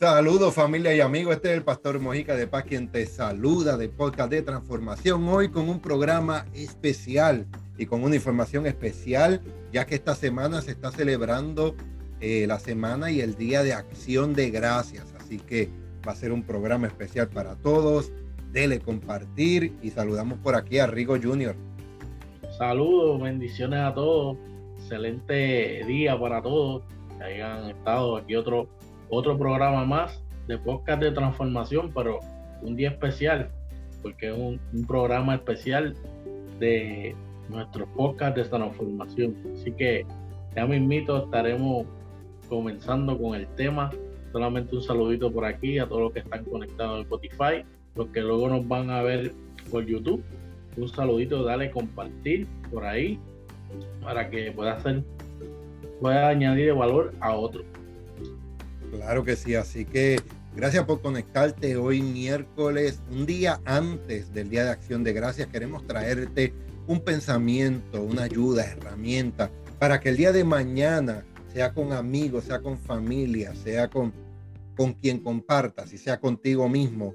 Saludos familia y amigos, este es el Pastor Mojica de Paz quien te saluda de podcast de transformación. Hoy con un programa especial y con una información especial ya que esta semana se está celebrando eh, la semana y el día de acción de gracias, así que va a ser un programa especial para todos, dele compartir y saludamos por aquí a Rigo Junior. Saludos, bendiciones a todos, excelente día para todos, que hayan estado aquí otro otro programa más de podcast de transformación, pero un día especial, porque es un, programa especial de nuestro podcast de transformación. Así que ya me invito, estaremos comenzando con el tema. Solamente un saludito por aquí a todos los que están conectados en Spotify, los que luego nos van a ver por YouTube. Un saludito, dale compartir por ahí para que pueda hacer, pueda añadir valor a otros. Claro que sí, así que gracias por conectarte hoy miércoles, un día antes del Día de Acción de Gracias. Queremos traerte un pensamiento, una ayuda, herramienta, para que el día de mañana, sea con amigos, sea con familia, sea con, con quien compartas y sea contigo mismo,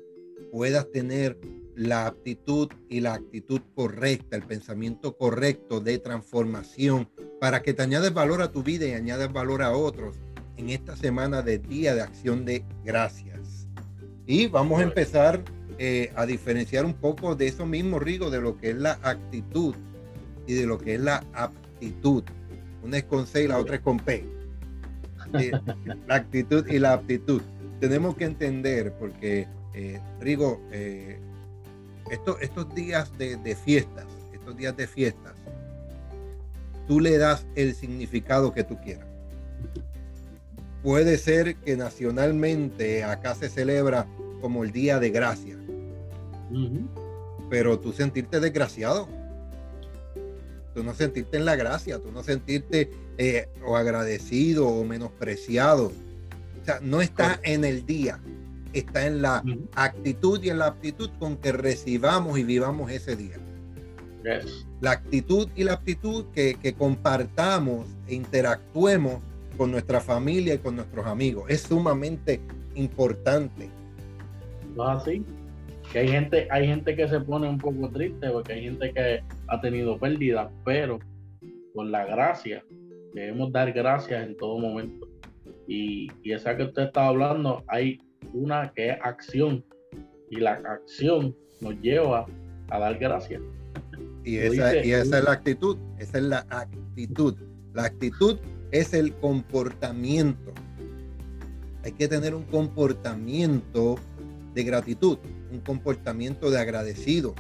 puedas tener la aptitud y la actitud correcta, el pensamiento correcto de transformación, para que te añades valor a tu vida y añades valor a otros en esta semana de Día de Acción de Gracias. Y vamos a empezar eh, a diferenciar un poco de eso mismo, Rigo, de lo que es la actitud y de lo que es la aptitud. Una es con C y la otra es con P. Eh, la actitud y la aptitud. Tenemos que entender, porque, eh, Rigo, estos días de, de fiestas, estos días de fiestas, tú le das el significado que tú quieras puede ser que nacionalmente acá se celebra como el Día de Gracia. Pero tú sentirte desgraciado. Tú no sentirte en la gracia, tú no sentirte eh, o agradecido o menospreciado. O sea, no está en el día, está en la actitud y en la aptitud con que recibamos y vivamos ese día. La actitud y la aptitud que, que compartamos e interactuemos con nuestra familia y con nuestros amigos. Es sumamente importante. ¿No es así? Que hay gente, hay gente que se pone un poco triste porque hay gente que ha tenido pérdidas, pero con la gracia, debemos dar gracias en todo momento. Y, y esa que usted está hablando, hay una que es acción. Y la acción nos lleva a dar gracias. Y esa, y esa es la actitud, esa es la actitud. La actitud es el comportamiento. Hay que tener un comportamiento de gratitud, un comportamiento de agradecidos.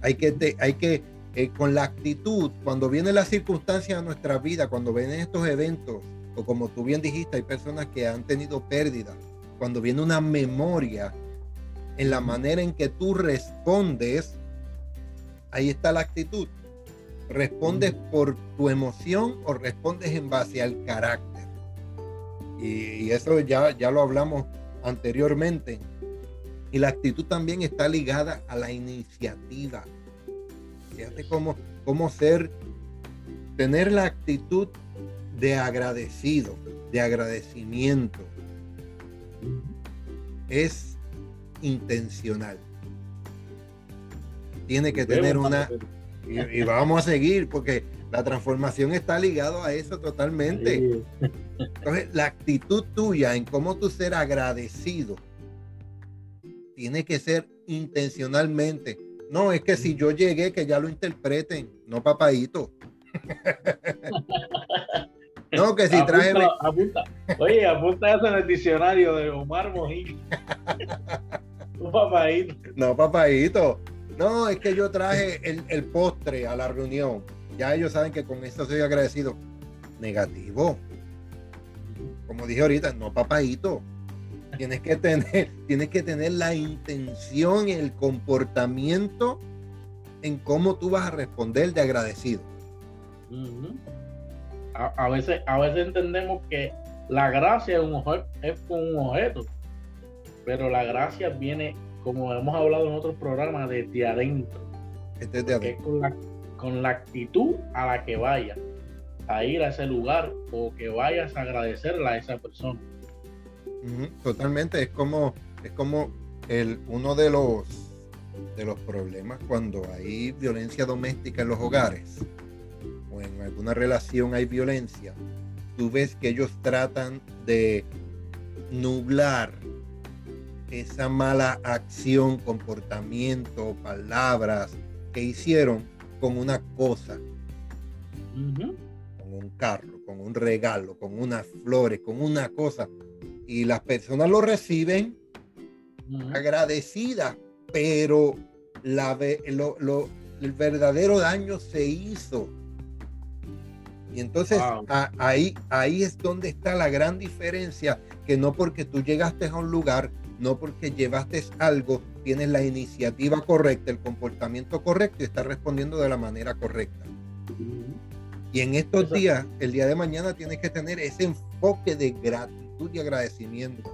Hay que, hay que eh, con la actitud, cuando viene la circunstancia de nuestra vida, cuando vienen estos eventos, o como tú bien dijiste, hay personas que han tenido pérdidas, cuando viene una memoria en la manera en que tú respondes, ahí está la actitud. ¿Respondes por tu emoción o respondes en base al carácter? Y, eso ya, ya lo hablamos anteriormente. Y la actitud también está ligada a la iniciativa. Fíjate cómo, cómo ser, tener la actitud de agradecido, de agradecimiento. Es intencional. Tiene que tener una y, vamos a seguir porque la transformación está ligado a eso totalmente. Entonces, la actitud tuya en cómo tú ser agradecido tiene que ser intencionalmente. No, es que si yo llegué, que ya lo interpreten, no papadito. no, que si traje. Oye, apunta eso en el diccionario de Omar Mojín. no, papadito. No, papadito. No, es que yo traje el, postre a la reunión. Ya ellos saben que con esto soy agradecido. Negativo. Como dije ahorita, no papadito. Tienes que tener, tienes que tener la intención el comportamiento en cómo tú vas a responder de agradecido. a, veces, a veces entendemos que la gracia es, un, es con un objeto, pero la gracia viene como hemos hablado en otros programas, desde adentro. Este adentro. Con la, con la actitud a la que vayas a ir a ese lugar o que vayas a agradecerle a esa persona. Totalmente, es como, es como el, uno de los, de los problemas cuando hay violencia doméstica en los hogares o en alguna relación hay violencia, tú ves que ellos tratan de nublar esa mala acción, comportamiento, palabras que hicieron con una cosa, con un carro, con un regalo, con unas flores, con una cosa. Y las personas lo reciben agradecidas, pero la, el verdadero daño se hizo. Y entonces ahí, ahí es donde está la gran diferencia, que no porque tú llegaste a un lugar no porque llevaste algo, tienes la iniciativa correcta, el comportamiento correcto y estás respondiendo de la manera correcta. Y en estos días, el día de mañana, tienes que tener ese enfoque de gratitud y agradecimiento.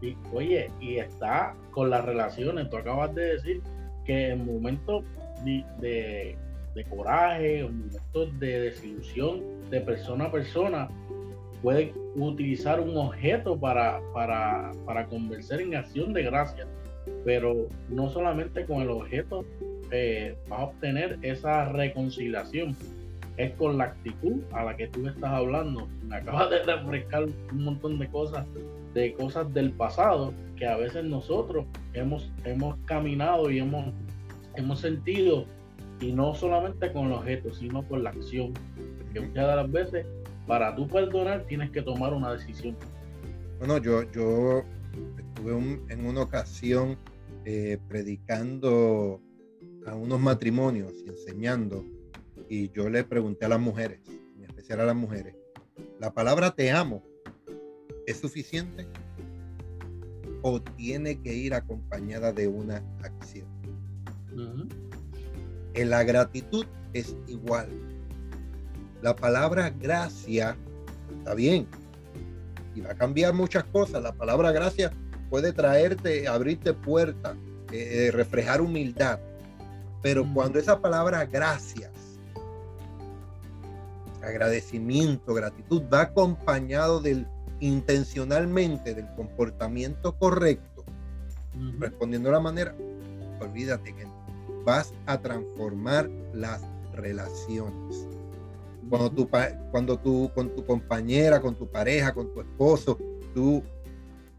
Y, oye, y está con las relaciones. Tú acabas de decir que en momentos de, de coraje, en momentos de desilusión de persona a persona, puede utilizar un objeto para, para, para convencer en acción de gracia, pero no solamente con el objeto eh, vas a obtener esa reconciliación, es con la actitud a la que tú estás hablando. Me acabas de refrescar un montón de cosas, de cosas del pasado que a veces nosotros hemos, hemos caminado y hemos, hemos sentido, y no solamente con el objeto, sino con la acción. Porque muchas de las veces para tú perdonar tienes que tomar una decisión. Bueno, yo, yo estuve en una ocasión eh, predicando a unos matrimonios y enseñando, y yo le pregunté a las mujeres, en especial a las mujeres, ¿la palabra te amo es suficiente o tiene que ir acompañada de una acción? En la gratitud es igual la palabra gracia está bien y va a cambiar muchas cosas. La palabra gracia puede traerte, abrirte puertas, eh, eh, reflejar humildad. Pero cuando esa palabra gracias, agradecimiento, gratitud, va acompañado del intencionalmente del comportamiento correcto, respondiendo de la manera, olvídate que vas a transformar las relaciones. Cuando tú, cuando tú con tu compañera, con tu pareja, con tu esposo, tú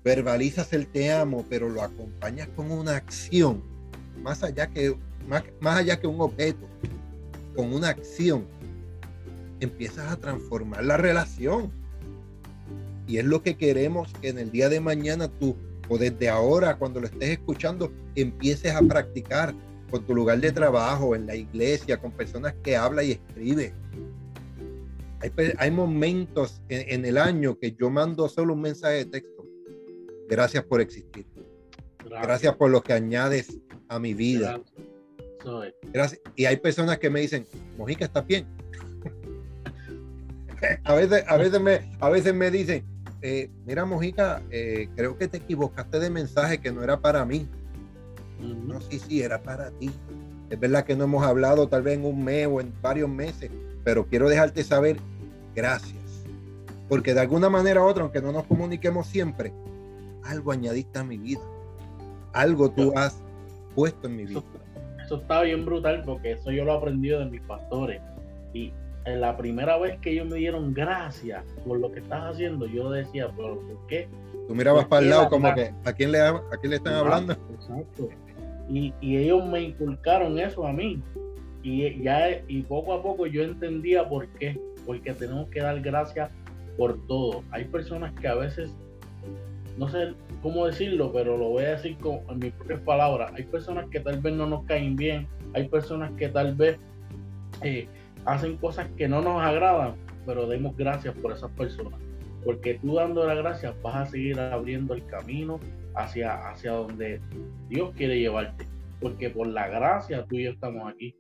verbalizas el te amo, pero lo acompañas con una acción, más allá que, más, más allá que un objeto, con una acción, empiezas a transformar la relación. Y es lo que queremos que en el día de mañana tú, o desde ahora, cuando lo estés escuchando, empieces a practicar con tu lugar de trabajo, en la iglesia, con personas que habla y escribe. Hay, momentos en, el año que yo mando solo un mensaje de texto. Gracias por existir. Gracias, por lo que añades a mi vida. Gracias. Y hay personas que me dicen, Mojica, ¿estás bien? a, veces, a, veces me, a veces me dicen, eh, mira Mojica, eh, creo que te equivocaste de mensaje que no era para mí. No, sí, sí, era para ti. Es verdad que no hemos hablado tal vez en un mes o en varios meses, pero quiero dejarte saber gracias. Porque de alguna manera u otra, aunque no nos comuniquemos siempre, algo añadiste a mi vida. Algo tú has puesto en mi vida. Eso, está bien brutal porque eso yo lo he aprendido de mis pastores. Y en la primera vez que ellos me dieron gracias por lo que estás haciendo, yo decía, ¿por qué? Tú mirabas para el lado como que, ¿a quién le, a quién le están hablando? Exacto. Y, y ellos me inculcaron eso a mí y ya y poco a poco yo entendía por qué, porque tenemos que dar gracias por todo. Hay personas que a veces, no sé cómo decirlo, pero lo voy a decir con, mis propias palabras, hay personas que tal vez no nos caen bien, hay personas que tal vez eh, hacen cosas que no nos agradan, pero demos gracias por esas personas, porque tú dando las gracias vas a seguir abriendo el camino hacia, hacia donde Dios quiere llevarte, porque por la gracia tú y yo estamos aquí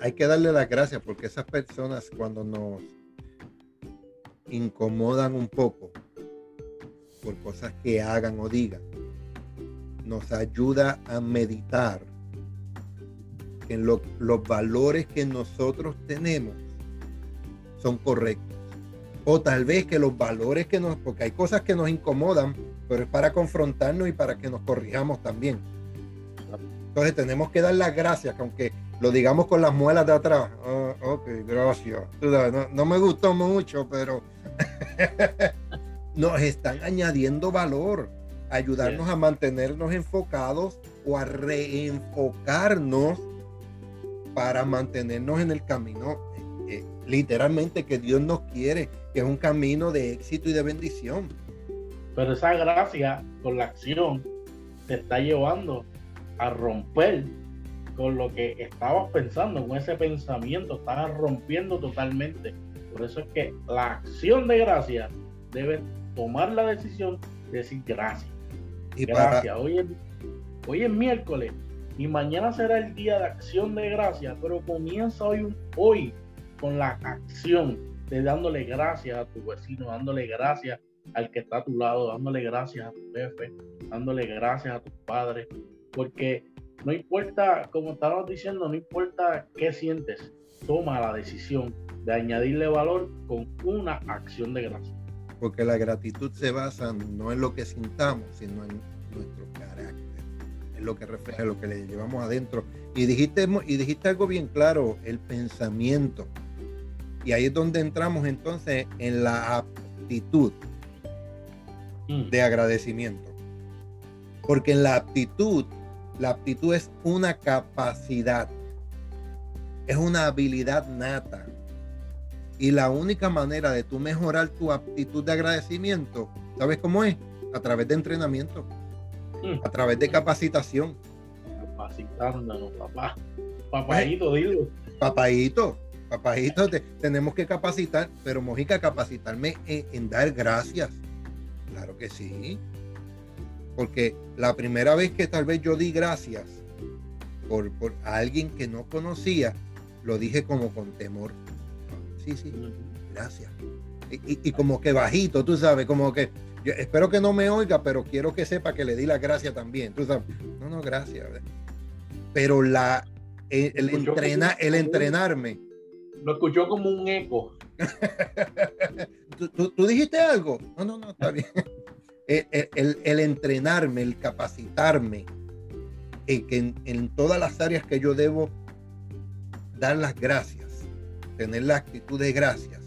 hay, que darle las gracias porque esas personas cuando nos incomodan un poco por cosas que hagan o digan, nos ayuda a meditar en los valores que nosotros tenemos son correctos. O tal vez que los valores que nos, porque hay cosas que nos incomodan, pero es para confrontarnos y para que nos corrijamos también. Entonces tenemos que dar las gracias, que aunque lo digamos con las muelas de atrás. Ah, ok, gracias. No, me gustó mucho, pero nos están añadiendo valor, ayudarnos a mantenernos enfocados o a reenfocarnos para mantenernos en el camino eh, eh, literalmente que Dios nos quiere, que es un camino de éxito y de bendición. Pero esa gracia con la acción te está llevando a romper con lo que estabas pensando, con ese pensamiento, estás rompiendo totalmente. Por eso es que la acción de gracia debe tomar la decisión de decir gracias. Y gracias. Hoy, es, hoy es miércoles y mañana será el día de acción de gracias, pero comienza hoy, hoy con la acción de dándole gracias a tu vecino, dándole gracias al que está a tu lado, dándole gracias a tu jefe, dándole gracias a tus padres, porque no importa, como estábamos diciendo, no importa qué sientes, toma la decisión de añadirle valor con una acción de gracia. Porque la gratitud se basa no en lo que sintamos, sino en nuestro carácter, en lo que refleja lo que le llevamos adentro. Y dijiste, y dijiste algo bien claro, el pensamiento. Y ahí es donde entramos entonces en la aptitud mm. de agradecimiento. Porque en la aptitud la aptitud es una capacidad, es una habilidad nata. Y la única manera de tú mejorar tu aptitud de agradecimiento, ¿sabes cómo es? A través de entrenamiento, a través de capacitación. Capacitándonos, papá. Papadito, dilo. Papadito, papadito, tenemos que capacitar, pero Mojica, capacitarme en dar gracias. Claro que sí. Porque la primera vez que tal vez yo di gracias por, por a alguien que no conocía, lo dije como con temor. Sí, sí, gracias. Y, como que bajito, tú sabes, como que yo espero que no me oiga, pero quiero que sepa que le di la gracia también. Tú sabes, no, no, gracias. Pero la, el, entrenar, el entrenarme. Lo escuchó como un eco. ¿Tú, tú dijiste algo? No, no, no, está bien el, entrenarme, el capacitarme en, en, en todas las áreas que yo debo dar las gracias, tener la actitud de gracias,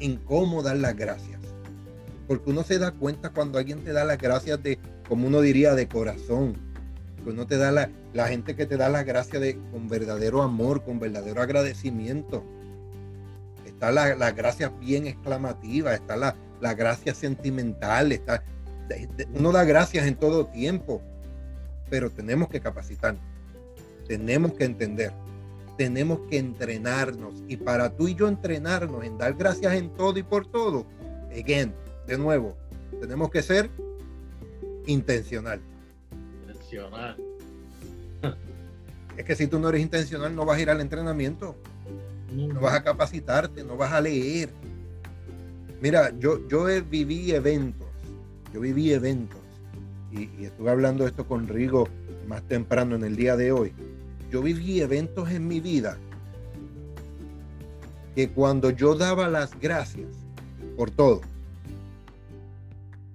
en cómo dar las gracias. Porque uno se da cuenta cuando alguien te da las gracias de, como uno diría, de corazón. Que uno te da la, la gente que te da las gracias de, con verdadero amor, con verdadero agradecimiento. Está la, la gracia bien exclamativa, está la, la gracia sentimental, está, uno da gracias en todo tiempo, pero tenemos que capacitarnos, tenemos que entender, tenemos que entrenarnos y para tú y yo entrenarnos en dar gracias en todo y por todo, again, de nuevo, tenemos que ser intencional. Intencional. Es que si tú no eres intencional, no vas a ir al entrenamiento, no vas a capacitarte, no vas a leer, Mira, yo, yo viví eventos, yo viví eventos, y, estuve hablando esto con Rigo más temprano en el día de hoy. Yo viví eventos en mi vida que cuando yo daba las gracias por todo,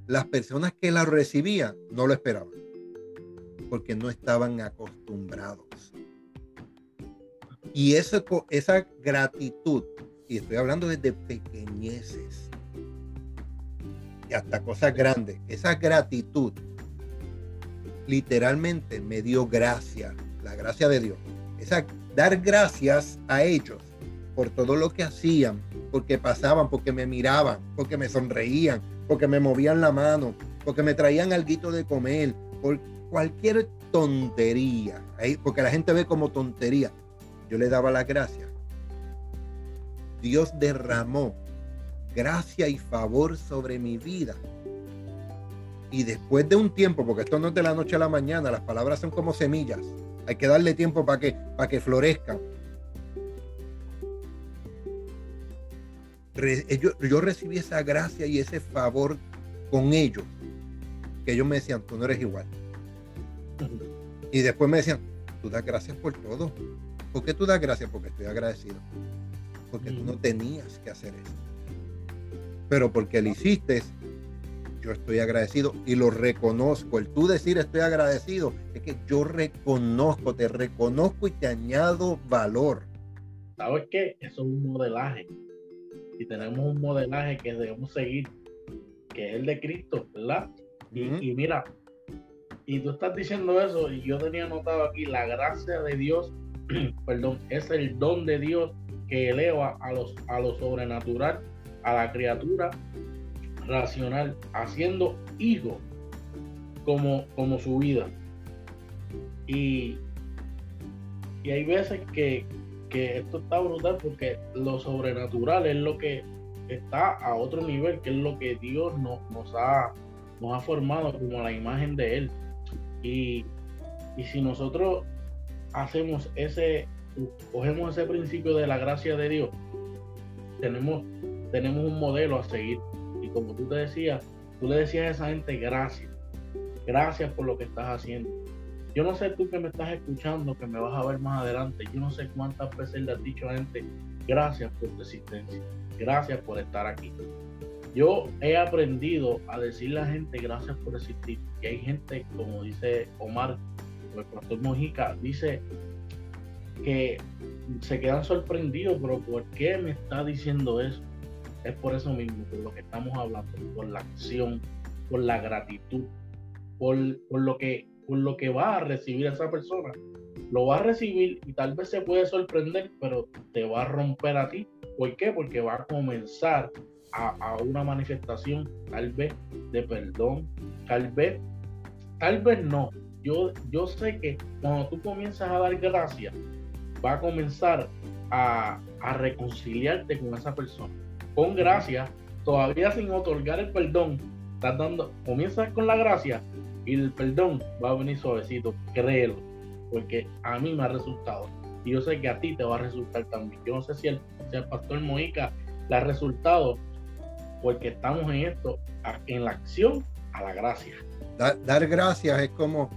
las personas que las recibían no lo esperaban, porque no estaban acostumbrados. Y esa, gratitud, y estoy hablando desde pequeñeces, hasta cosas grandes. Esa gratitud literalmente me dio gracia, la gracia de Dios. Esa, dar gracias a ellos por todo lo que hacían, porque pasaban, porque me miraban, porque me sonreían, porque me movían la mano, porque me traían algo de comer, por cualquier tontería, porque la gente ve como tontería. Yo le daba la gracia. Dios derramó gracia y favor sobre mi vida. Y después de un tiempo, porque esto no es de la noche a la mañana, las palabras son como semillas, hay que darle tiempo para que, para que florezcan. Yo, yo recibí esa gracia y ese favor con ellos, que ellos me decían, tú no eres igual. Y después me decían, tú das gracias por todo. ¿Por qué tú das gracias? Porque estoy agradecido. Porque tú no tenías que hacer eso pero porque lo hiciste, yo estoy agradecido y lo reconozco. El tú decir estoy agradecido es que yo reconozco, te reconozco y te añado valor. ¿Sabes qué? Eso es un modelaje. Y tenemos un modelaje que debemos seguir, que es el de Cristo, ¿verdad? y, mira, y tú estás diciendo eso, y yo tenía notado aquí, la gracia de Dios, perdón, es el don de Dios que eleva a, los, a lo sobrenatural, a la criatura racional, haciendo hijo como, como su vida. Y, y hay veces que, que esto está brutal porque lo sobrenatural es lo que está a otro nivel, que es lo que Dios nos, nos, ha, nos ha formado como la imagen de Él. Y, y si nosotros hacemos ese, cogemos ese principio de la gracia de Dios, tenemos, tenemos un modelo a seguir. Y como tú te decías, tú le decías a esa gente gracias, gracias por lo que estás haciendo. Yo no sé tú que me estás escuchando, que me vas a ver más adelante, yo no sé cuántas veces le has dicho a gente gracias por tu gracias por estar aquí. Yo he aprendido a decirle a la gente gracias por existir. Y hay gente, como dice Omar, el pastor Mojica, dice que se quedan sorprendidos, pero ¿por qué me está diciendo eso? Es por eso mismo, por lo que estamos hablando, por la acción, por la gratitud, por, por lo que por lo que va a recibir esa persona. Lo va a recibir y tal vez se puede sorprender, pero te va a romper a ti. ¿Por qué? Porque va a comenzar a, a una manifestación tal vez de perdón, tal vez, tal vez no. Yo, yo sé que cuando tú comienzas a dar gracias, va a comenzar a, reconciliarte con esa persona. Con gracia, todavía sin otorgar el perdón, estás dando, comienzas con la gracia y el perdón va a venir suavecito, créelo, porque a mí me ha resultado. Y yo sé que a ti te va a resultar también. Yo no sé si el, pastor Moica le ha resultado, porque estamos en esto, en la acción a la gracia. Dar, gracias es como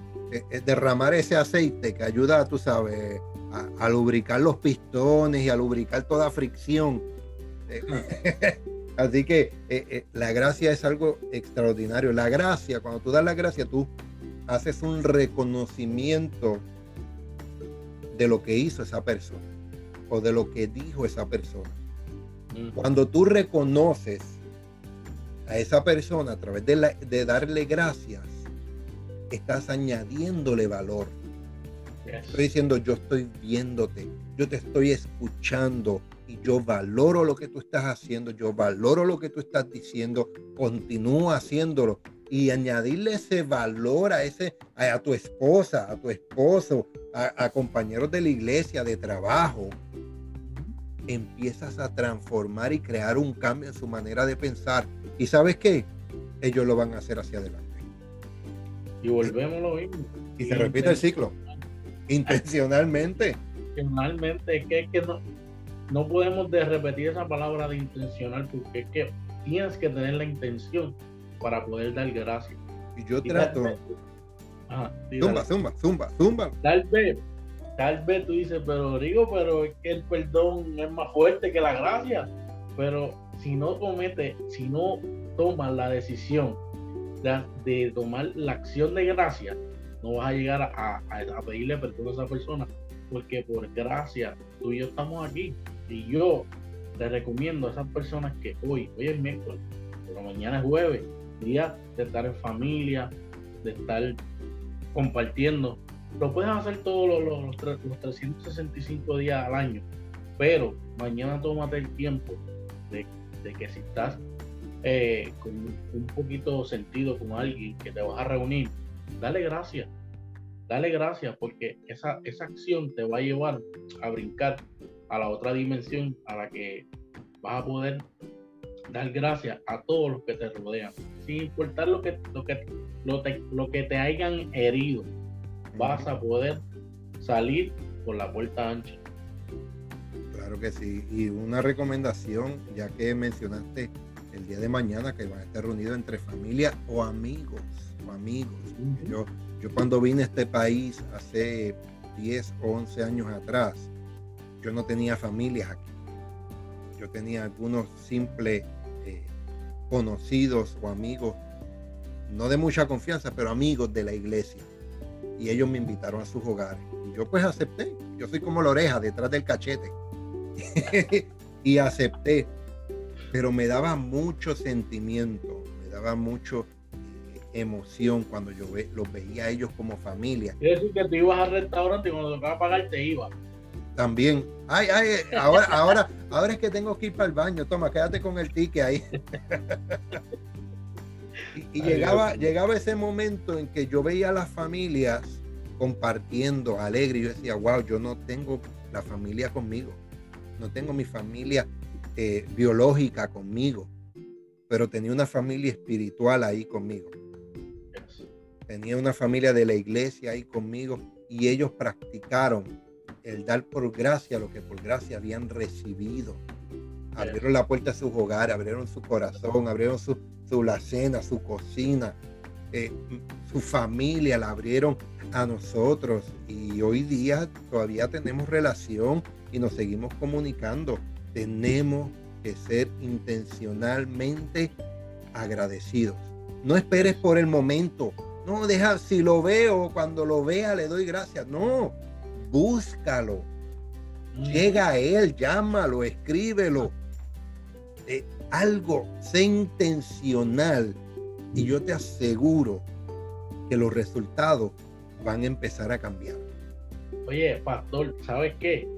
derramar ese aceite que ayuda, tú sabes, a, lubricar los pistones y a lubricar toda fricción. Eh, así que eh, eh, la gracia es algo extraordinario. La gracia, cuando tú das la gracia, tú haces un reconocimiento de lo que hizo esa persona o de lo que dijo esa persona. Cuando tú reconoces a esa persona a través de, de darle gracias, estás añadiéndole valor Estoy diciendo, yo estoy viéndote, yo te estoy escuchando y yo valoro lo que tú estás haciendo, yo valoro lo que tú estás diciendo, continúa haciéndolo y añadirle ese valor a ese a, tu esposa, a tu esposo, a, compañeros de la iglesia, de trabajo, empiezas a transformar y crear un cambio en su manera de pensar. ¿Y sabes qué? Ellos lo van a hacer hacia adelante. Y volvemos lo mismo. Y se repite el ciclo. Intencionalmente. Intencionalmente, es que, es que no, no podemos de repetir esa palabra de intencional porque es que tienes que tener la intención para poder dar gracias. Y yo trato. zumba, zumba, zumba, zumba. Tal vez, tal vez tú dices, pero digo, pero es que el perdón es más fuerte que la gracia. Pero si no comete, si no tomas la decisión de, tomar la acción de gracia, no vas a llegar a, pedirle perdón a esa persona, porque por gracia tú y yo estamos aquí. Y yo te recomiendo a esas personas que hoy, hoy es miércoles, pero mañana es jueves, día de estar en familia, de estar compartiendo. Lo puedes hacer todos los, los, 365 días al año, pero mañana tómate el tiempo de, que si estás eh, con un poquito sentido con alguien que te vas a reunir, dale gracias dale gracias porque esa, esa acción te va a llevar a brincar a la otra dimensión a la que vas a poder dar gracias a todos los que te rodean, sin importar lo que, lo que, lo te, lo que te hayan herido, vas a poder salir por la puerta ancha. Claro que sí, y una recomendación, ya que mencionaste el día de mañana que van a estar reunidos entre familia o amigos, o amigos. Yo yo cuando vine a este país hace 10 o 11 años atrás, yo no tenía familias aquí. Yo tenía algunos simples eh, conocidos o amigos, no de mucha confianza, pero amigos de la iglesia. Y ellos me invitaron a sus hogares. Y yo pues acepté. Yo soy como la oreja detrás del cachete. y acepté. Pero me daba mucho sentimiento, me daba mucho eh, emoción cuando yo los veía a ellos como familia. Quiere decir que tú ibas al restaurante y cuando tocaba pagar te ibas. También. Ay, ay, ahora, ahora, ahora es que tengo que ir para el baño. Toma, quédate con el ticket ahí. y, llegaba, llegaba ese momento en que yo veía a las familias compartiendo alegre. Y yo decía, wow, yo no tengo la familia conmigo. No tengo mi familia eh, biológica conmigo. Pero tenía una familia espiritual ahí conmigo. Tenía una familia de la iglesia ahí conmigo. Y ellos practicaron el dar por gracia lo que por gracia habían recibido. Abrieron la puerta a sus hogares, abrieron su corazón, abrieron su, su la cena, su cocina, eh, su familia, la abrieron a nosotros. Y hoy día todavía tenemos relación y nos seguimos comunicando. Tenemos que ser intencionalmente agradecidos. No esperes por el momento. No, deja, si lo veo, cuando lo vea le doy gracias. No, búscalo. Llega a él, llámalo, escríbelo. Eh, algo, sé intencional y yo te aseguro que los resultados van a empezar a cambiar. Oye, pastor, ¿sabes qué?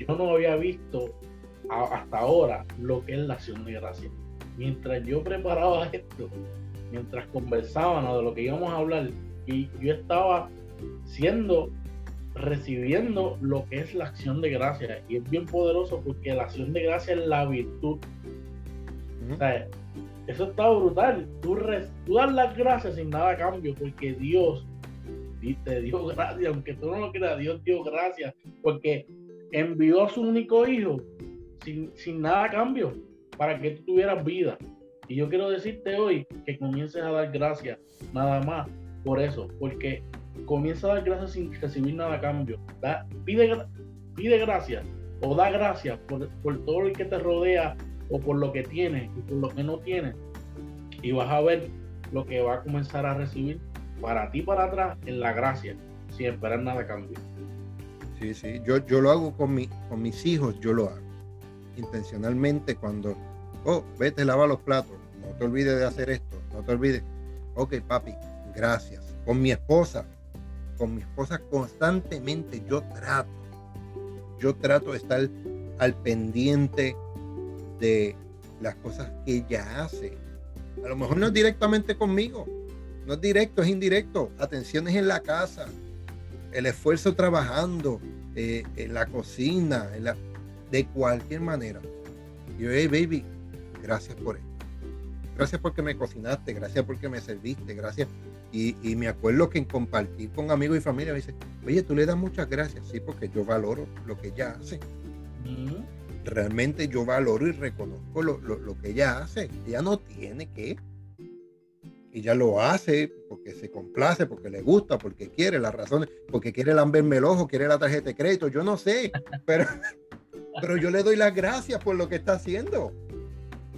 Yo no había visto hasta ahora lo que es la acción de gracia. Mientras yo preparaba esto, mientras conversábamos de lo que íbamos a hablar, y yo estaba siendo recibiendo lo que es la acción de gracia. Y es bien poderoso porque la acción de gracia es la virtud. eso está brutal. Tú, tú das las gracias sin nada a cambio porque Dios te dio gracias, aunque tú no lo creas, Dios dio gracias porque envió a su único hijo sin, sin nada a cambio para que tú tuvieras vida. Y yo quiero decirte hoy que comiences a dar gracias nada más por eso, porque comienza a dar gracias sin recibir nada a cambio. pide, pide gracias o da gracias por, todo lo que te rodea o por lo que tienes y por lo que no tienes. Y vas a ver lo que va a comenzar a recibir para ti para atrás en la gracia, sin esperar nada a cambio. Sí, sí, yo, yo lo hago con, mi, con mis hijos, yo lo hago. Intencionalmente cuando, oh, vete, lava los platos, no te olvides de hacer esto, no te olvides. Ok, papi, gracias. Con mi esposa, con mi esposa constantemente yo trato, yo trato de estar al pendiente de las cosas que ella hace. A lo mejor no es directamente conmigo, no es directo, es indirecto. Atenciones en la casa, el esfuerzo trabajando, eh, en la cocina, en la, de cualquier manera. Yo, hey baby, gracias por esto. Gracias porque me cocinaste, gracias porque me serviste, gracias y, me acuerdo que en compartir con amigos y familia me dice, oye, tú le das muchas gracias, sí, porque yo valoro lo que ella hace. Realmente yo valoro y reconozco lo, que ella hace. Ella no tiene que. Ella lo hace porque se complace, porque le gusta, porque quiere, las razones, porque quiere lamberme el ojo, quiere la tarjeta de crédito, yo no sé, pero, pero yo le doy las gracias por lo que está haciendo.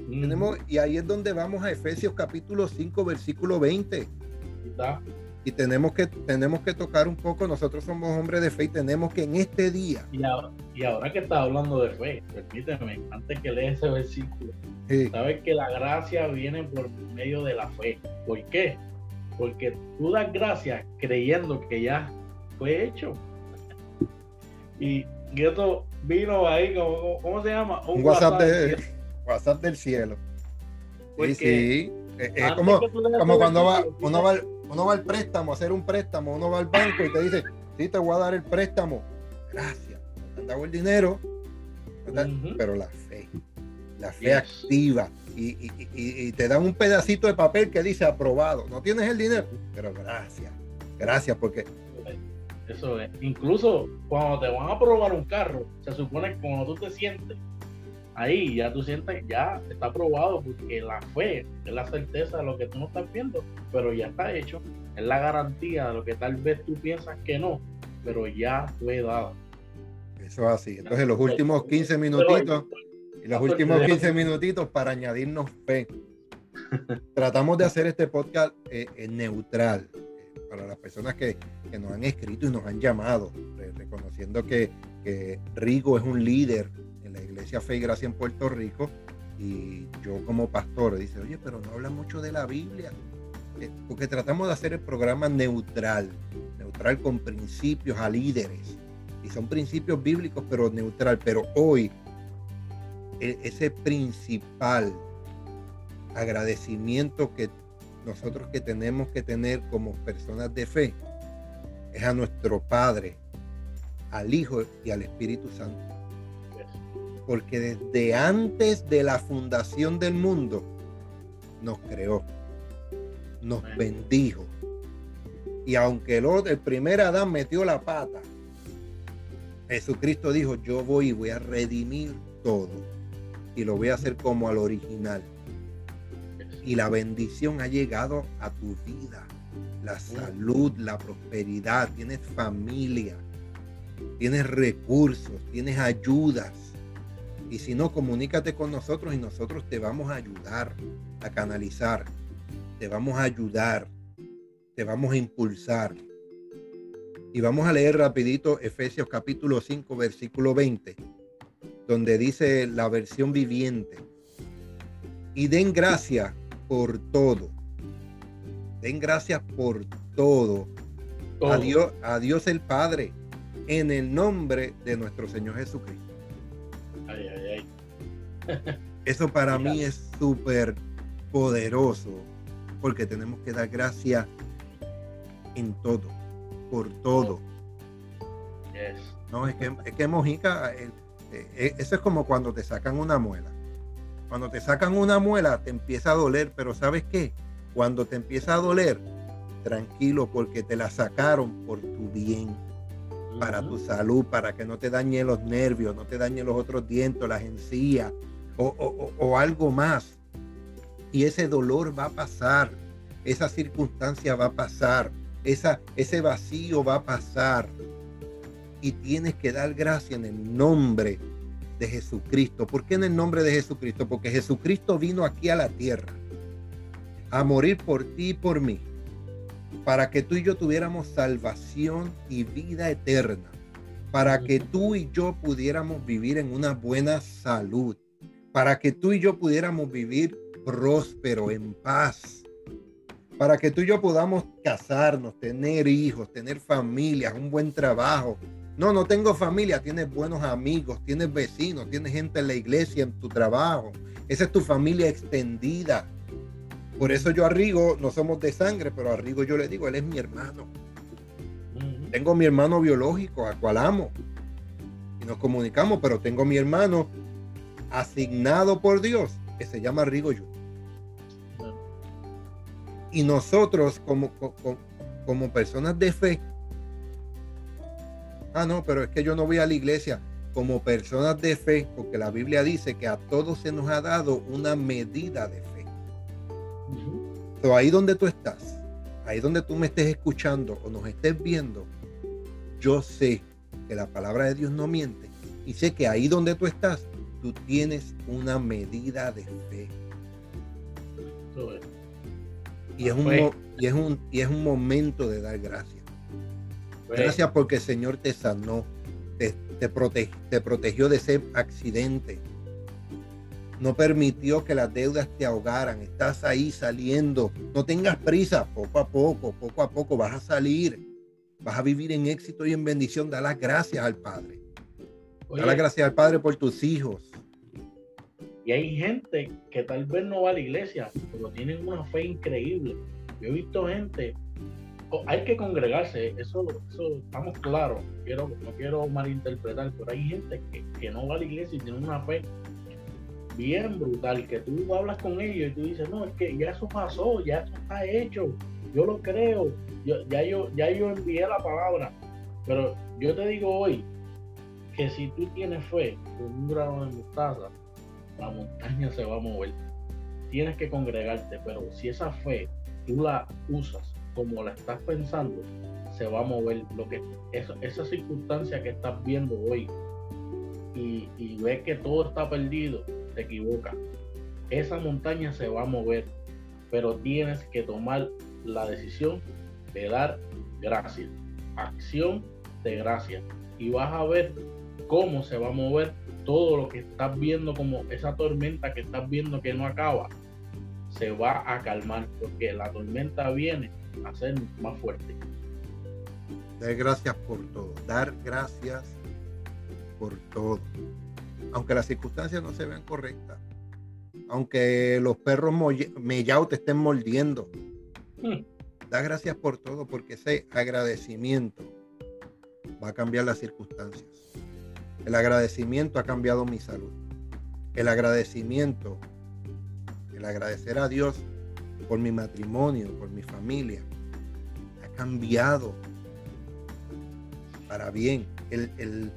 Tenemos, y ahí es donde vamos a Efesios capítulo 5, versículo 20 y tenemos que, tenemos que tocar un poco, nosotros somos hombres de fe y tenemos que en este día. Y ahora, y ahora que estás hablando de fe, permíteme, antes que lees ese versículo, sabes que la gracia viene por medio de la fe. ¿Por qué? Porque tú das gracias creyendo que ya fue hecho. Y esto vino ahí, como, ¿cómo se llama? Un, WhatsApp, de, WhatsApp del cielo. sí, sí. Es, como, como cuando va, uno va, uno va al préstamo, a hacer un préstamo, uno va al banco y te dice, sí, te voy a dar el préstamo. Gracias. te han dado el dinero, pero la fe, la fe activa. Y, te dan un pedacito de papel que dice aprobado. No tienes el dinero, pero gracias. Gracias porque... Eso es. Incluso cuando te van a aprobar un carro, se supone que cuando tú te sientes ahí ya tú sientes, ya está probado, porque la fe es la certeza de lo que tú no estás viendo, pero ya está hecho, es la garantía de lo que tal vez tú piensas que no, pero ya fue dado. Eso es así. Entonces los últimos 15 minutitos, y los últimos 15 minutitos para añadirnos fe. tratamos de hacer este podcast eh, neutral para las personas que, que, nos han escrito y nos han llamado, reconociendo que, que Rigo es un líder en la Iglesia Fe y Gracia en Puerto Rico y yo como pastor dice, oye, pero no habla mucho de la Biblia, eh, porque tratamos de hacer el programa neutral, neutral con principios a líderes, y son principios bíblicos, pero neutral, pero hoy e, ese principal agradecimiento que nosotros que tenemos que tener como personas de fe es a nuestro Padre, al Hijo y al Espíritu Santo. Porque desde antes de la fundación del mundo nos creó, nos bendijo. Y aunque el, el primer Adán metió la pata, Jesucristo dijo, yo voy y voy a redimir todo. Y lo voy a hacer como al original y la bendición ha llegado a tu vida. La salud, la prosperidad, tienes familia, tienes recursos, tienes ayudas. Y si no, comunícate con nosotros y nosotros te vamos a ayudar a canalizar, te vamos a ayudar, te vamos a impulsar. Y vamos a leer rapidito Efesios capítulo 5, versículo 20, donde dice la versión viviente. Y den gracia por todo. Den gracias por todo. A, Dios, a Dios el Padre, en el nombre de nuestro Señor Jesucristo. Eso para mí es súper poderoso, porque tenemos que dar gracias en todo, por todo. No, es que, es que Mojica, eh, eh, eso es como cuando te sacan una muela. Cuando te sacan una muela, te empieza a doler, pero ¿sabes qué? Cuando te empieza a doler, tranquilo, porque te la sacaron por tu bien, para tu salud, para que no te dañe los nervios, no te dañe los otros dientes, las encías o, algo más. Y ese dolor va a pasar, esa circunstancia va a pasar, esa, ese vacío va a pasar. Y tienes que dar gracias en el nombre de Jesucristo. ¿Por qué en el nombre de Jesucristo? Porque Jesucristo vino aquí a la tierra a morir por ti y por mí, para que tú y yo tuviéramos salvación y vida eterna, para que tú y yo pudiéramos vivir en una buena salud, para que tú y yo pudiéramos vivir próspero, en paz, para que tú y yo podamos casarnos, tener hijos, tener familias, un buen trabajo, no, no tengo familia, tienes buenos amigos, tienes vecinos, tienes gente en la iglesia, en tu trabajo. Esa es tu familia extendida. Por eso yo a Rigo, no somos de sangre, pero a Rigo yo le digo, él es mi hermano. Tengo mi hermano biológico, a cual amo. Y nos comunicamos, pero tengo mi hermano asignado por Dios, que se llama Rigo. Y nosotros como, como, como personas de fe, ah, no, pero es que yo no voy a la iglesia como personas de fe, porque la Biblia dice que a todos se nos ha dado una medida de fe. Pero ahí donde tú estás, ahí donde tú me estés escuchando o nos estés viendo, yo sé que la palabra de Dios no miente y sé que ahí donde tú estás, tú tienes una medida de fe. Y es, un, y, es un, y es un momento de dar gracias. Gracias porque el Señor te sanó, te, te, te protegió de ese accidente. No permitió que las deudas te ahogaran. Estás ahí saliendo. No tengas prisa. Poco a poco, poco a poco vas a salir. Vas a vivir en éxito y en bendición. Da las gracias al Padre. da las gracias al Padre por tus hijos. Y hay gente que tal vez no va a la iglesia, pero tienen una fe increíble. Yo he visto gente hay que congregarse, eso, eso estamos claros. Quiero, no quiero malinterpretar, pero hay gente que, no va a la iglesia y tiene una fe bien brutal, que tú hablas con ellos y tú dices, no, es que ya eso pasó, ya eso está hecho, yo lo creo, ya, yo, ya yo envié la palabra. Pero yo te digo hoy que si tú tienes fe con un grano de mostaza, la montaña se va a mover. Tienes que congregarte, pero si esa fe tú la usas como la estás pensando, se va a mover. Lo que, esa, esa circunstancia que estás viendo hoy y, y ves que todo está perdido, te equivocas. Esa montaña se va a mover pero tienes que tomar la decisión de dar gracias. Acción de gracias. Y vas a ver cómo se va a mover todo lo que estás viendo como esa tormenta que estás viendo que no acaba, se va a calmar porque la tormenta viene a ser más fuerte. Dar gracias por todo, dar gracias por todo. Aunque las circunstancias no se vean correctas, aunque los perros mellados te estén mordiendo, hmm. da gracias por todo porque ese agradecimiento va a cambiar las circunstancias. El agradecimiento ha cambiado mi salud. El agradecimiento, el agradecer a Dios por mi matrimonio, por mi familia, ha cambiado para bien. El,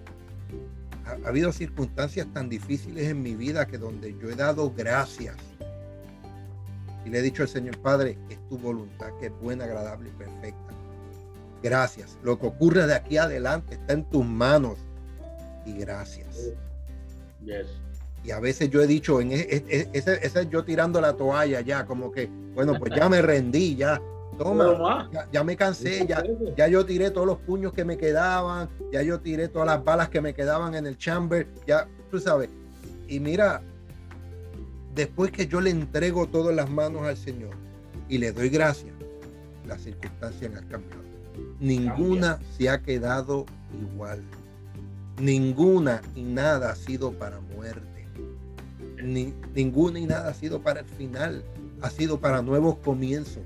ha, habido circunstancias tan difíciles en mi vida que donde yo he dado gracias y le he dicho al Señor Padre, es tu voluntad que es buena, agradable y perfecta. Gracias. Lo que ocurre de aquí adelante está en tus manos y gracias. Y a veces yo he dicho, en e, e, e, ese, ese, yo tirando la toalla ya, como que, bueno, pues ya me rendí, ya, toma, ya, me cansé, ya, ya yo tiré todos los puños que me quedaban, ya yo tiré todas las balas que me quedaban en el chamber, ya, tú sabes. Y mira, después que yo le entrego todas las manos al Señor y le doy gracias, las circunstancias han cambiado. Ninguna se ha quedado igual. Ninguna y nada ha sido para muerte. Ni, ninguna y nada ha sido para el final. Ha sido para nuevos comienzos.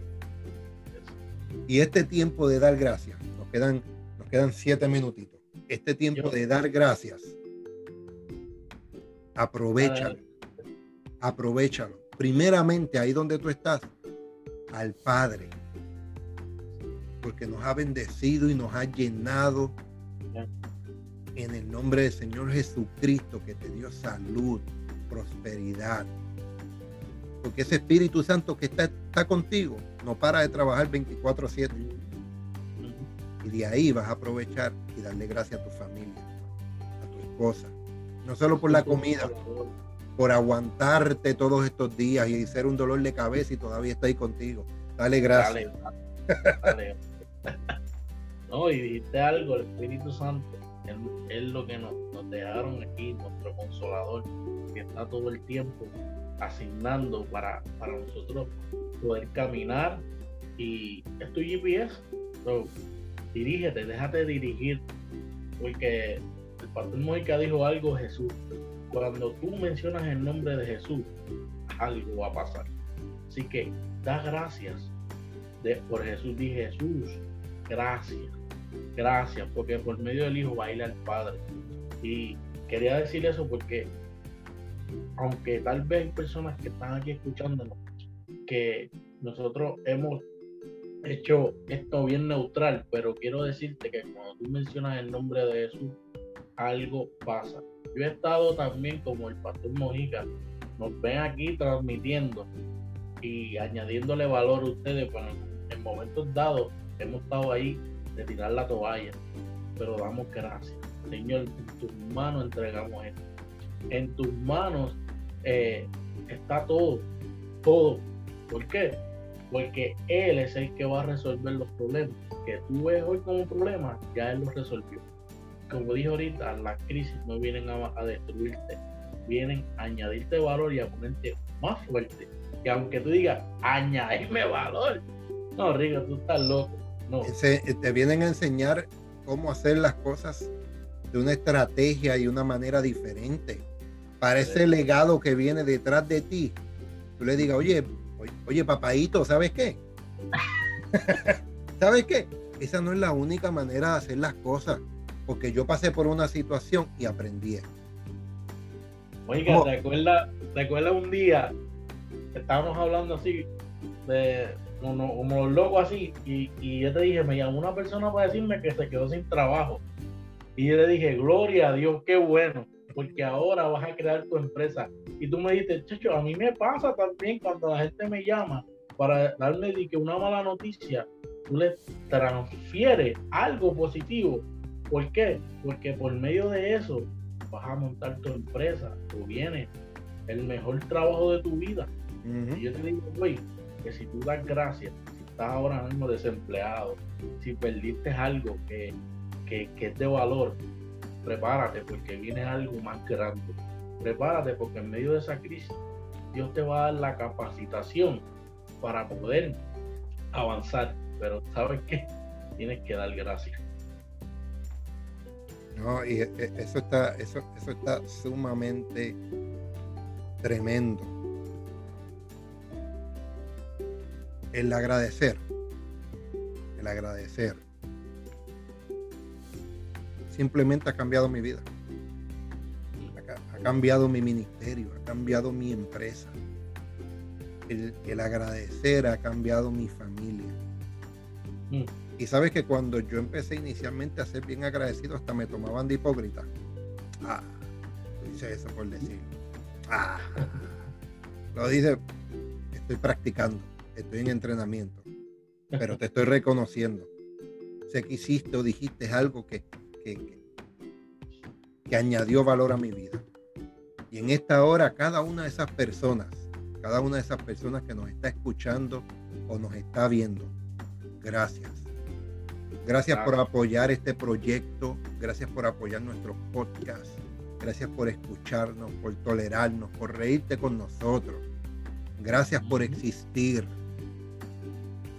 Y este tiempo de dar gracias, nos quedan, nos quedan siete minutitos. Este tiempo de dar gracias, aprovechalo. Aprovechalo. Primeramente ahí donde tú estás, al Padre. Porque nos ha bendecido y nos ha llenado en el nombre del Señor Jesucristo que te dio salud, prosperidad. Porque ese Espíritu Santo que está, está contigo no para de trabajar 24/7. Y de ahí vas a aprovechar y darle gracias a tu familia, a tu esposa. No solo por la comida, por aguantarte todos estos días y ser un dolor de cabeza y todavía está ahí contigo. Dale gracias. no, y dijiste algo, el Espíritu Santo es lo que nos, dejaron aquí, nuestro consolador, que está todo el tiempo asignando para, para nosotros poder caminar. Y es tu GPS. dirígete, déjate dirigir. Porque el pastor Mojica dijo algo, Jesús. Cuando tú mencionas el nombre de Jesús, algo va a pasar. Así que da gracias. De, por Jesús, di Jesús, gracias gracias, porque por medio del Hijo va a ir al Padre. Y quería decir eso porque, aunque tal vez hay personas que están aquí escuchándonos, que nosotros hemos hecho esto bien neutral, pero quiero decirte que cuando tú mencionas el nombre de Jesús, algo pasa. Yo he estado también como el pastor Mojica, nos ven aquí transmitiendo y añadiéndole valor a ustedes, pero en momentos dados hemos estado ahí tirar la toalla, pero damos gracias. Señor, en tus manos entregamos esto. En tus manos eh, está todo, todo. ¿Por qué? Porque Él es el que va a resolver los problemas. Que tú ves hoy como problema, ya Él los resolvió. Como dije ahorita, las crisis no vienen a, destruirte, vienen a añadirte valor y a ponerte más fuerte. Que aunque tú digas, añadirme valor, no, Rigo, tú estás loco eh, te vienen a enseñar cómo hacer las cosas de una estrategia y una manera diferente. Para ese legado que viene detrás de ti, tú le digas, oye, oye, papadito, ¿sabes qué? ¿Sabes qué? Esa no es la única manera de hacer las cosas, porque yo pasé por una situación y aprendí. Oiga, ¿te acuerdas, ¿te acuerdas un día? Estábamos hablando así de, como, los locos así, y, y, yo te dije, me llamó una persona para decirme que se quedó sin trabajo. Y yo le dije, gloria a Dios, qué bueno, porque ahora vas a crear tu empresa. Y tú me dijiste, Checho, a mí me pasa también cuando la gente me llama para darme que una mala noticia, tú le transfieres algo positivo. ¿Por qué? Porque por medio de eso vas a montar tu empresa, o viene el mejor trabajo de tu vida. Y yo te digo, güey, que si tú das gracias, si estás ahora mismo desempleado, si perdiste algo que, que, que es de valor, prepárate porque viene algo más grande. Prepárate porque en medio de esa crisis Dios te va a dar la capacitación para poder avanzar. Pero ¿sabes qué? Tienes que dar gracias. No, y e, e, eso está, eso, eso está sumamente tremendo. El agradecer. El agradecer. Simplemente ha cambiado mi vida. Ha, cambiado mi ministerio, ha cambiado mi empresa. El, el agradecer ha cambiado mi familia. Mm. Y sabes que cuando yo empecé inicialmente a ser bien agradecido, hasta me tomaban de hipócrita. Ah, dice eso por decirlo. Ah, lo dice, estoy practicando, estoy en entrenamiento, pero te estoy reconociendo. Sé que hiciste o dijiste algo que, que, que añadió valor a mi vida. Y en esta hora, cada una de esas personas, cada una de esas personas que nos está escuchando o nos está viendo, gracias Gracias por apoyar este proyecto, gracias por apoyar nuestros podcasts, gracias por escucharnos, por tolerarnos, por reírte con nosotros. Gracias por existir.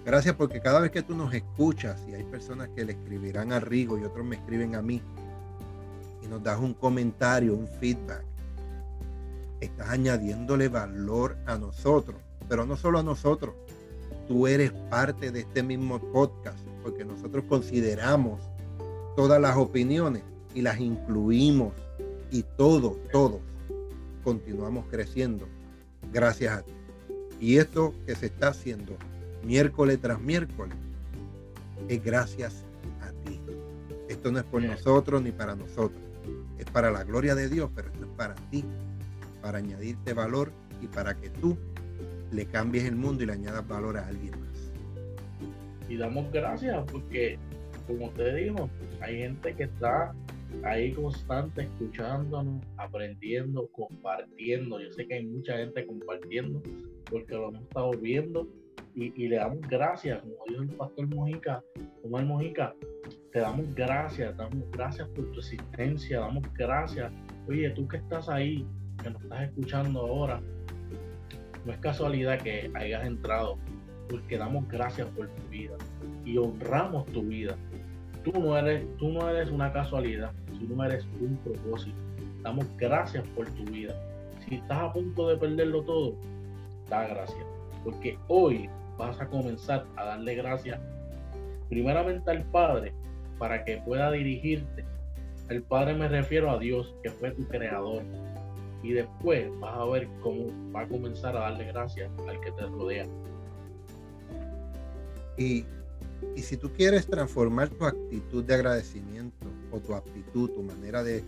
Gracias porque cada vez que tú nos escuchas, y hay personas que le escribirán a Rigo y otros me escriben a mí, y nos das un comentario, un feedback, estás añadiéndole valor a nosotros, pero no solo a nosotros, tú eres parte de este mismo podcast porque nosotros consideramos todas las opiniones y las incluimos y todos, todos continuamos creciendo gracias a ti. Y esto que se está haciendo miércoles tras miércoles es gracias a ti. Esto no es por nosotros ni para nosotros. Es para la gloria de Dios, pero esto es para ti, para añadirte valor y para que tú le cambies el mundo y le añadas valor a alguien más y damos gracias porque, como usted dijo, hay gente que está ahí constante escuchándonos, aprendiendo, compartiendo. Yo sé que hay mucha gente compartiendo porque lo hemos estado viendo y, le damos gracias, como dijo el pastor Mojica, Omar Mojica, te damos gracias, damos gracias por tu existencia, damos gracias. Oye, tú que estás ahí, que nos estás escuchando ahora, no es casualidad que hayas entrado porque damos gracias por tu vida y honramos tu vida. Tú no eres, tú no eres una casualidad, tú no eres un propósito. Damos gracias por tu vida. Si estás a punto de perderlo todo, da gracias, porque hoy vas a comenzar a darle gracias primeramente al Padre para que pueda dirigirte. El Padre me refiero a Dios, que fue tu creador. Y después vas a ver cómo va a comenzar a darle gracias al que te rodea. Y, si tú quieres transformar tu actitud de agradecimiento o tu actitud, tu manera de,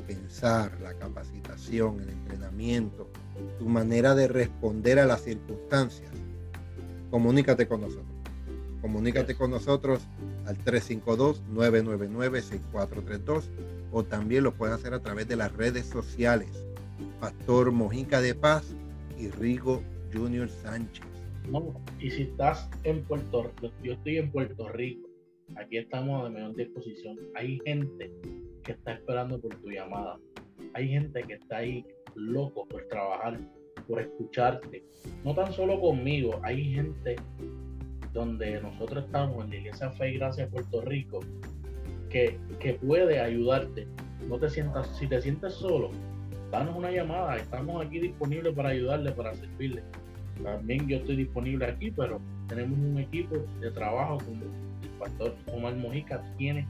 pensar, la capacitación, el entrenamiento, tu manera de responder a las circunstancias, comunícate con nosotros. Comunícate con nosotros al 352-999-6432 o también lo puedes hacer a través de las redes sociales. Pastor Mojica de Paz y Rigo Junior Sánchez. No, y si estás en Puerto Rico, yo estoy en Puerto Rico, aquí estamos de mejor disposición. Hay gente que está esperando por tu llamada. Hay gente que está ahí loco por trabajar, por escucharte. No tan solo conmigo, hay gente donde nosotros estamos en la Iglesia Fe y Gracia Puerto Rico que, que puede ayudarte. No te sientas, si te sientes solo, danos una llamada. Estamos aquí disponibles para ayudarle, para servirle. También yo estoy disponible aquí, pero tenemos un equipo de trabajo como el pastor Omar Mojica tiene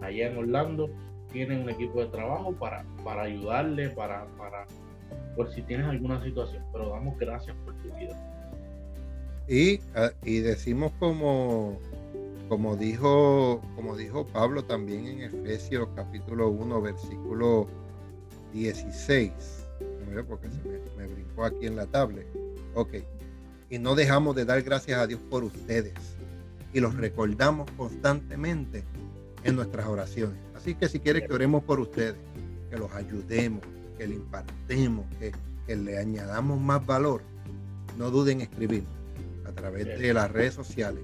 allá en Orlando, tienen un equipo de trabajo para, para ayudarle, para, para, por si tienes alguna situación, pero damos gracias por tu vida. Y, ah, y decimos como, como dijo, como dijo Pablo también en Efesios capítulo 1, versículo 16. Porque se me, me brincó aquí en la tablet. Ok y no dejamos de dar gracias a Dios por ustedes y los recordamos constantemente en nuestras oraciones. Así que si quieres que oremos por ustedes, que los ayudemos, que le impartemos, que, le añadamos más valor, no duden en escribir a través de las redes sociales.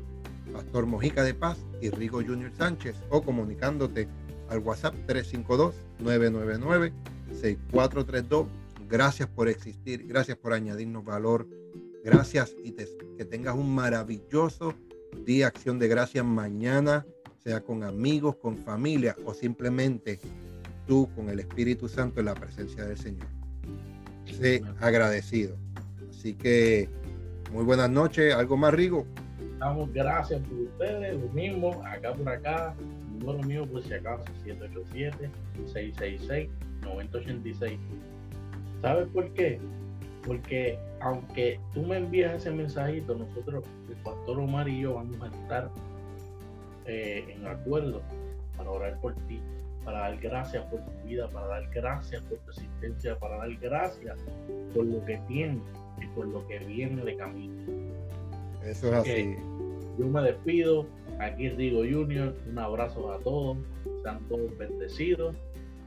Pastor Mojica de Paz y Rigo Junior Sánchez o comunicándote al WhatsApp 352-999-6432. Gracias por existir, gracias por añadirnos valor, gracias y que tengas un maravilloso día acción de gracias mañana, sea con amigos, con familia o simplemente tú con el Espíritu Santo en la presencia del Señor. Sé agradecido. Así que muy buenas noches. ¿Algo más, Rigo? Damos gracias por ustedes, lo mismo, acá por acá, número mío por si acaso, 787-666-9086. ¿Sabes por qué? Porque aunque tú me envías ese mensajito, nosotros, el pastor Omar y yo, vamos a estar eh, en acuerdo para orar por ti, para dar gracias por tu vida, para dar gracias por tu existencia, para dar gracias por lo que tienes y por lo que viene de camino. Eso es así. Yo me despido. Aquí Rigo Junior. Un abrazo a todos. Sean todos bendecidos.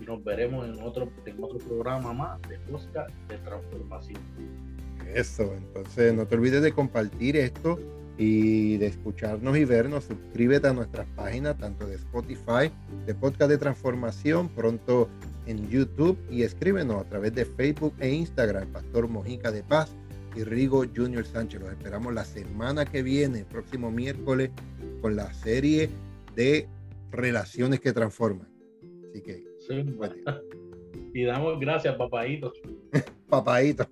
Y nos veremos en otro, en otro programa más de Oscar de Transformación. Eso, entonces no te olvides de compartir esto y de escucharnos y vernos. Suscríbete a nuestras páginas, tanto de Spotify, de Podcast de Transformación, pronto en YouTube y escríbenos a través de Facebook e Instagram, Pastor Mojica de Paz y Rigo Junior Sánchez. Los esperamos la semana que viene, próximo miércoles, con la serie de relaciones que transforman. Así que. Sí, y damos gracias, papadito. papadito.